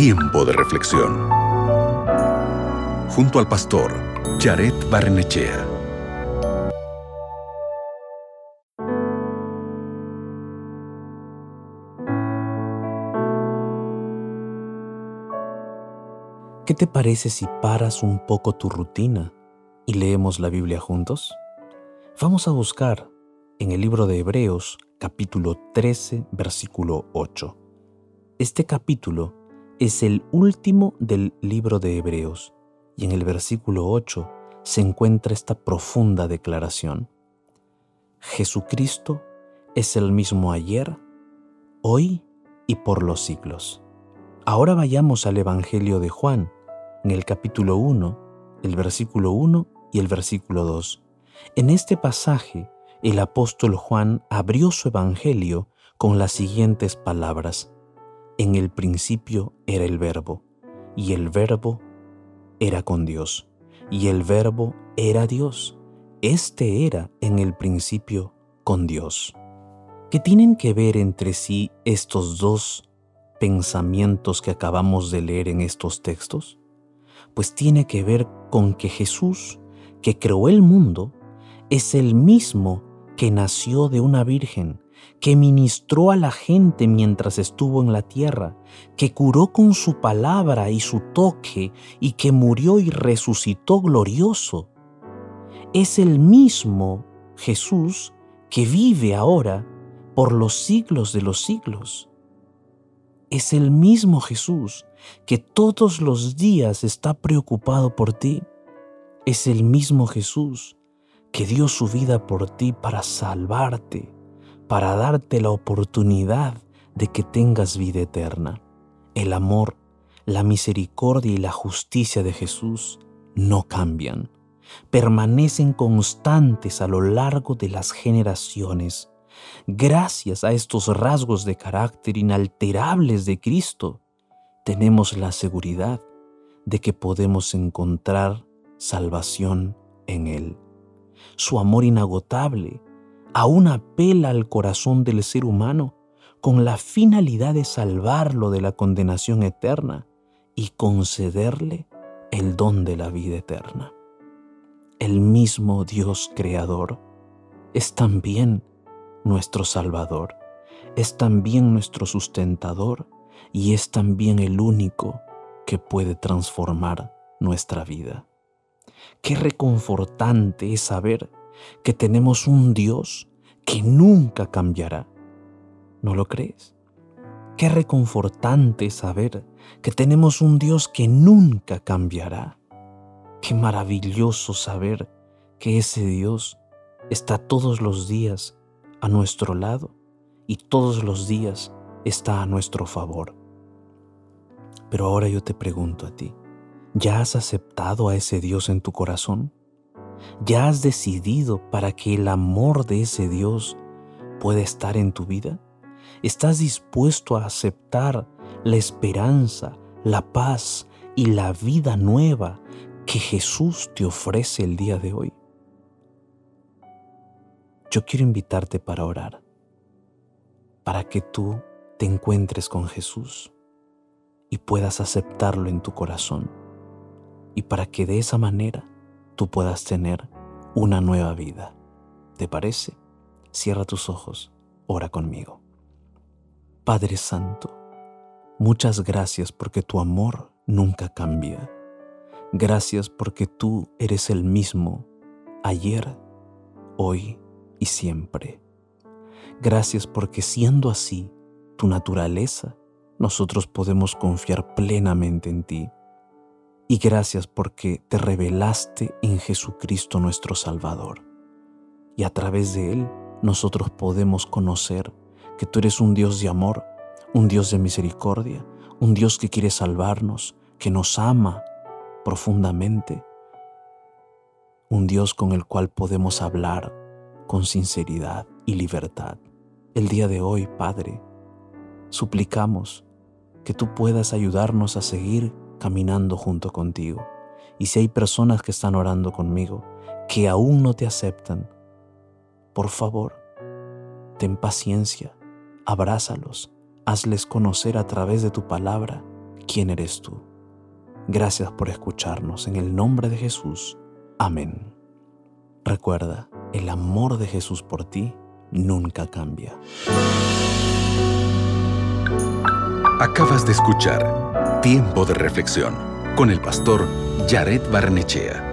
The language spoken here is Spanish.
Tiempo de reflexión. Junto al pastor Jared Barnechea. ¿Qué te parece si paras un poco tu rutina y leemos la Biblia juntos? Vamos a buscar en el libro de Hebreos capítulo 13 versículo 8. Este capítulo es el último del libro de Hebreos y en el versículo 8 se encuentra esta profunda declaración. Jesucristo es el mismo ayer, hoy y por los siglos. Ahora vayamos al Evangelio de Juan, en el capítulo 1, el versículo 1 y el versículo 2. En este pasaje, el apóstol Juan abrió su Evangelio con las siguientes palabras. En el principio era el verbo, y el verbo era con Dios, y el verbo era Dios. Este era en el principio con Dios. ¿Qué tienen que ver entre sí estos dos pensamientos que acabamos de leer en estos textos? pues tiene que ver con que Jesús, que creó el mundo, es el mismo que nació de una virgen, que ministró a la gente mientras estuvo en la tierra, que curó con su palabra y su toque y que murió y resucitó glorioso. Es el mismo Jesús que vive ahora por los siglos de los siglos. Es el mismo Jesús que todos los días está preocupado por ti. Es el mismo Jesús que dio su vida por ti para salvarte, para darte la oportunidad de que tengas vida eterna. El amor, la misericordia y la justicia de Jesús no cambian, permanecen constantes a lo largo de las generaciones. Gracias a estos rasgos de carácter inalterables de Cristo, tenemos la seguridad de que podemos encontrar salvación en Él. Su amor inagotable aún apela al corazón del ser humano con la finalidad de salvarlo de la condenación eterna y concederle el don de la vida eterna. El mismo Dios creador es también nuestro Salvador, es también nuestro sustentador y es también el único que puede transformar nuestra vida. Qué reconfortante es saber que tenemos un Dios que nunca cambiará. ¿No lo crees? Qué reconfortante saber que tenemos un Dios que nunca cambiará. Qué maravilloso saber que ese Dios está todos los días a nuestro lado y todos los días está a nuestro favor. Pero ahora yo te pregunto a ti, ¿ya has aceptado a ese Dios en tu corazón? ¿Ya has decidido para que el amor de ese Dios pueda estar en tu vida? ¿Estás dispuesto a aceptar la esperanza, la paz y la vida nueva que Jesús te ofrece el día de hoy? Yo quiero invitarte para orar, para que tú te encuentres con Jesús y puedas aceptarlo en tu corazón y para que de esa manera tú puedas tener una nueva vida. ¿Te parece? Cierra tus ojos, ora conmigo. Padre Santo, muchas gracias porque tu amor nunca cambia. Gracias porque tú eres el mismo ayer, hoy y siempre. Gracias porque siendo así, tu naturaleza, nosotros podemos confiar plenamente en ti. Y gracias porque te revelaste en Jesucristo nuestro Salvador. Y a través de Él nosotros podemos conocer que tú eres un Dios de amor, un Dios de misericordia, un Dios que quiere salvarnos, que nos ama profundamente, un Dios con el cual podemos hablar con sinceridad y libertad. El día de hoy, Padre, suplicamos que tú puedas ayudarnos a seguir caminando junto contigo. Y si hay personas que están orando conmigo, que aún no te aceptan, por favor, ten paciencia, abrázalos, hazles conocer a través de tu palabra quién eres tú. Gracias por escucharnos. En el nombre de Jesús. Amén. Recuerda, el amor de Jesús por ti nunca cambia. Acabas de escuchar Tiempo de Reflexión con el pastor Jared Barnechea.